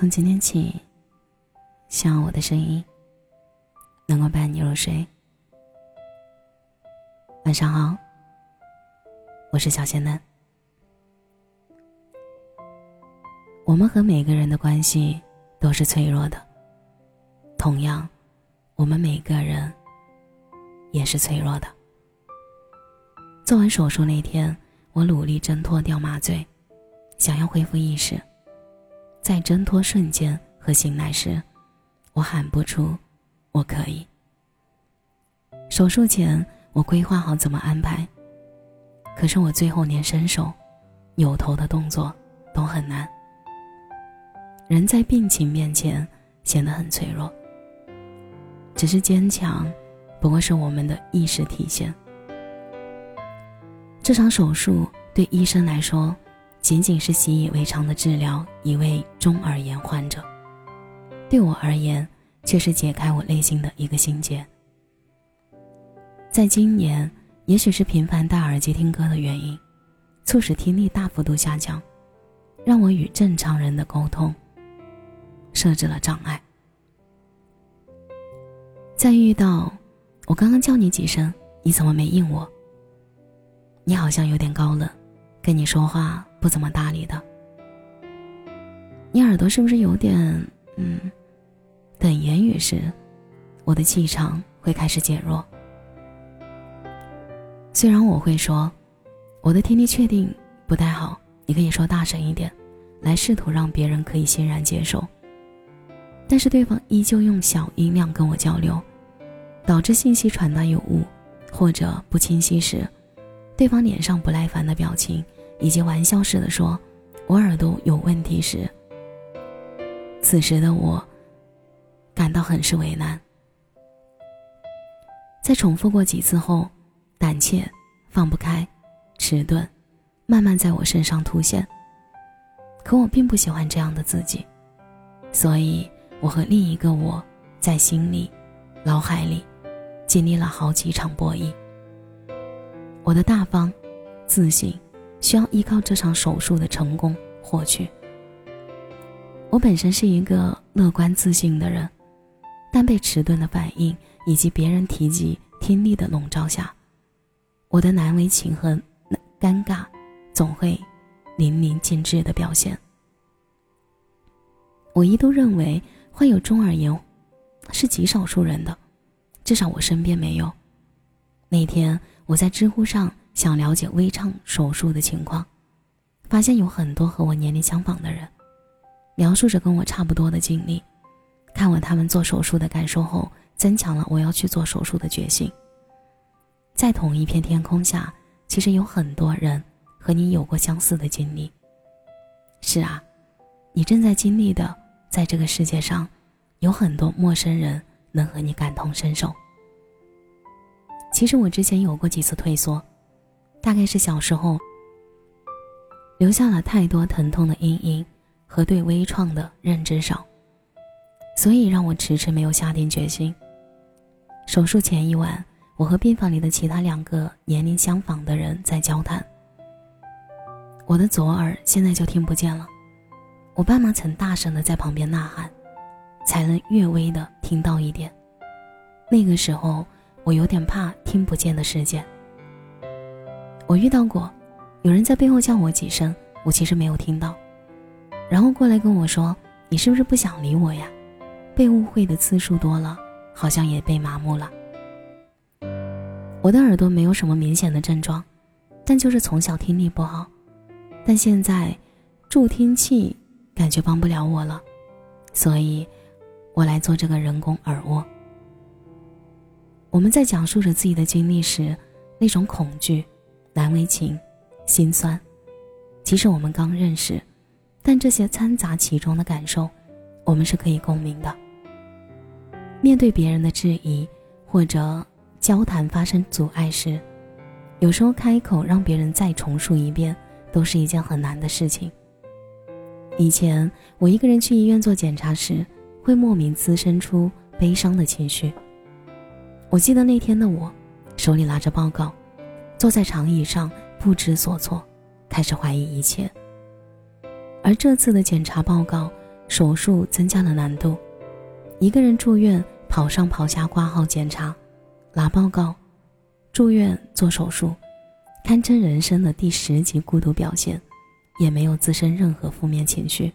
从今天起，希望我的声音能够伴你入睡。晚上好，我是小仙嫩。我们和每个人的关系都是脆弱的，同样，我们每个人也是脆弱的。做完手术那天，我努力挣脱掉麻醉，想要恢复意识。在挣脱瞬间和醒来时，我喊不出“我可以”。手术前，我规划好怎么安排，可是我最后连伸手、扭头的动作都很难。人在病情面前显得很脆弱，只是坚强，不过是我们的意识体现。这场手术对医生来说。仅仅是习以为常的治疗一位中耳炎患者，对我而言却是解开我内心的一个心结。在今年，也许是频繁戴耳机听歌的原因，促使听力大幅度下降，让我与正常人的沟通设置了障碍。在遇到我刚刚叫你几声，你怎么没应我？你好像有点高冷，跟你说话。不怎么搭理的，你耳朵是不是有点嗯？等言语时，我的气场会开始减弱。虽然我会说，我的听力确定不太好，你可以说大声一点，来试图让别人可以欣然接受。但是对方依旧用小音量跟我交流，导致信息传达有误或者不清晰时，对方脸上不耐烦的表情。以及玩笑似的说：“我耳朵有问题时。”此时的我感到很是为难。在重复过几次后，胆怯、放不开、迟钝，慢慢在我身上凸显。可我并不喜欢这样的自己，所以我和另一个我在心里、脑海里经历了好几场博弈。我的大方、自信。需要依靠这场手术的成功获取。我本身是一个乐观自信的人，但被迟钝的反应以及别人提及听力的笼罩下，我的难为情和尴尬总会淋漓尽致的表现。我一度认为患有中耳炎是极少数人的，至少我身边没有。那天我在知乎上。想了解微创手术的情况，发现有很多和我年龄相仿的人，描述着跟我差不多的经历。看完他们做手术的感受后，增强了我要去做手术的决心。在同一片天空下，其实有很多人和你有过相似的经历。是啊，你正在经历的，在这个世界上，有很多陌生人能和你感同身受。其实我之前有过几次退缩。大概是小时候留下了太多疼痛的阴影和对微创的认知少，所以让我迟迟没有下定决心。手术前一晚，我和病房里的其他两个年龄相仿的人在交谈。我的左耳现在就听不见了，我爸妈曾大声的在旁边呐喊，才能略微的听到一点。那个时候，我有点怕听不见的世界。我遇到过，有人在背后叫我几声，我其实没有听到，然后过来跟我说：“你是不是不想理我呀？”被误会的次数多了，好像也被麻木了。我的耳朵没有什么明显的症状，但就是从小听力不好，但现在助听器感觉帮不了我了，所以，我来做这个人工耳蜗。我们在讲述着自己的经历时，那种恐惧。难为情，心酸。即使我们刚认识，但这些掺杂其中的感受，我们是可以共鸣的。面对别人的质疑，或者交谈发生阻碍时，有时候开口让别人再重述一遍，都是一件很难的事情。以前我一个人去医院做检查时，会莫名滋生出悲伤的情绪。我记得那天的我，手里拿着报告。坐在长椅上不知所措，开始怀疑一切。而这次的检查报告手术增加了难度，一个人住院，跑上跑下挂号检查，拿报告，住院做手术，堪称人生的第十级孤独表现，也没有滋生任何负面情绪。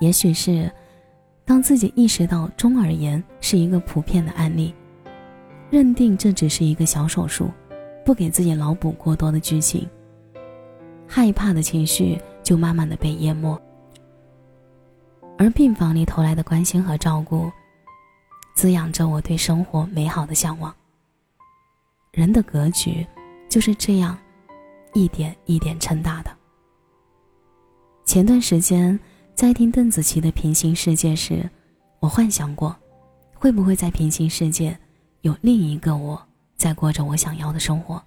也许是，当自己意识到中耳炎是一个普遍的案例，认定这只是一个小手术，不给自己脑补过多的剧情，害怕的情绪就慢慢的被淹没。而病房里投来的关心和照顾，滋养着我对生活美好的向往。人的格局就是这样，一点一点撑大的。前段时间。在听邓紫棋的《平行世界》时，我幻想过，会不会在平行世界有另一个我在过着我想要的生活？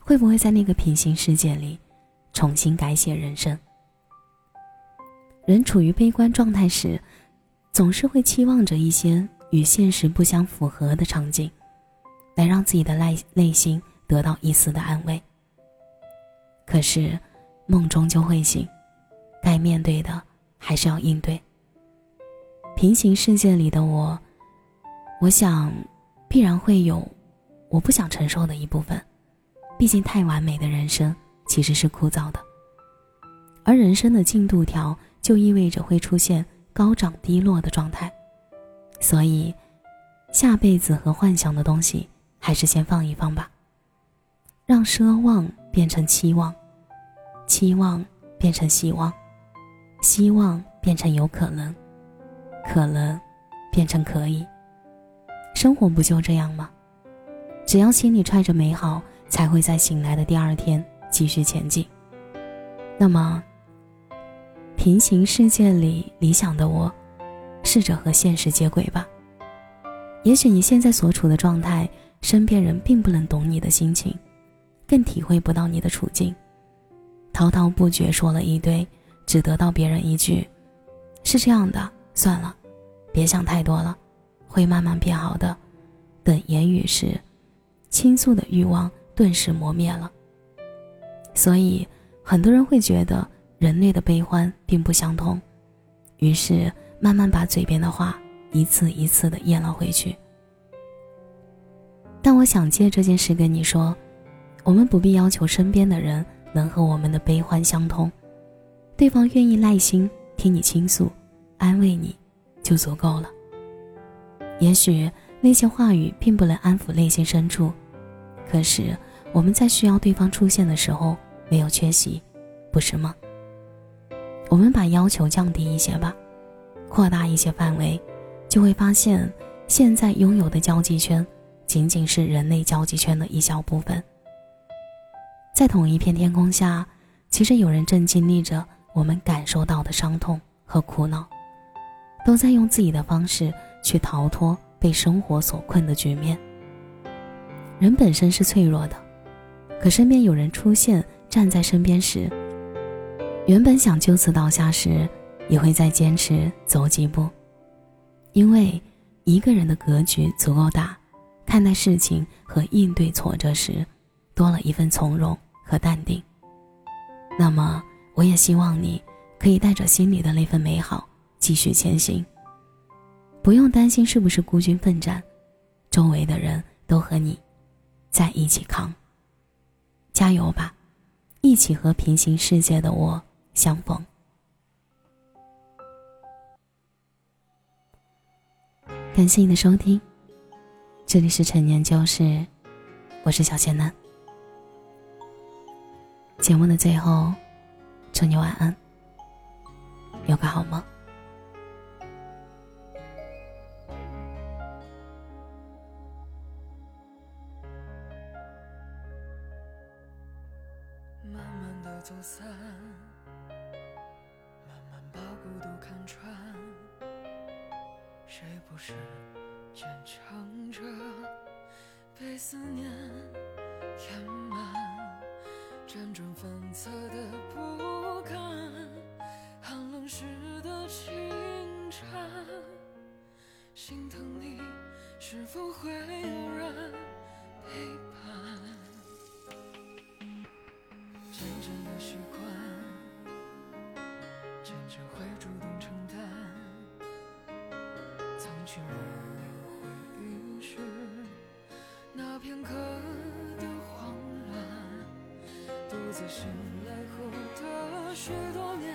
会不会在那个平行世界里重新改写人生？人处于悲观状态时，总是会期望着一些与现实不相符合的场景，来让自己的内内心得到一丝的安慰。可是，梦终究会醒。该面对的还是要应对。平行世界里的我，我想必然会有我不想承受的一部分。毕竟太完美的人生其实是枯燥的，而人生的进度条就意味着会出现高涨低落的状态。所以，下辈子和幻想的东西还是先放一放吧，让奢望变成期望，期望变成希望。希望变成有可能，可能变成可以。生活不就这样吗？只要心里揣着美好，才会在醒来的第二天继续前进。那么，平行世界里理想的我，试着和现实接轨吧。也许你现在所处的状态，身边人并不能懂你的心情，更体会不到你的处境，滔滔不绝说了一堆。只得到别人一句：“是这样的，算了，别想太多了，会慢慢变好的。”等言语时，倾诉的欲望顿时磨灭了。所以，很多人会觉得人类的悲欢并不相通，于是慢慢把嘴边的话一次一次的咽了回去。但我想借这件事跟你说，我们不必要求身边的人能和我们的悲欢相通。对方愿意耐心听你倾诉，安慰你，就足够了。也许那些话语并不能安抚内心深处，可是我们在需要对方出现的时候没有缺席，不是吗？我们把要求降低一些吧，扩大一些范围，就会发现现在拥有的交际圈，仅仅是人类交际圈的一小部分。在同一片天空下，其实有人正经历着。我们感受到的伤痛和苦恼，都在用自己的方式去逃脱被生活所困的局面。人本身是脆弱的，可身边有人出现，站在身边时，原本想就此倒下时，也会再坚持走几步。因为一个人的格局足够大，看待事情和应对挫折时，多了一份从容和淡定。那么。我也希望你可以带着心里的那份美好继续前行，不用担心是不是孤军奋战，周围的人都和你在一起扛。加油吧，一起和平行世界的我相逢。感谢你的收听，这里是陈年旧事，我是小仙男。节目的最后。祝你晚安，有个好梦。慢慢的走散，慢慢把孤独看穿，谁不是坚强着，被思念填满。辗转反侧的不甘，寒冷时的清晨，心疼你是否会有人陪伴？渐渐的习惯，渐渐会主动承担，藏去了。在醒来后的许多年，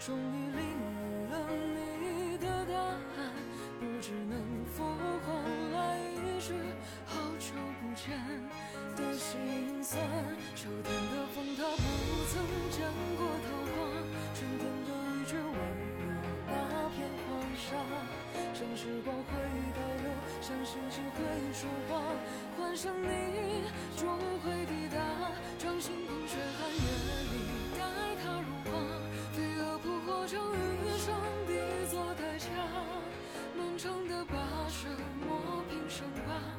终于。对你说话幻想你终会抵达掌心捧雪寒夜里待它融化飞蛾扑火将余生帝作代价漫长的跋涉磨平伤疤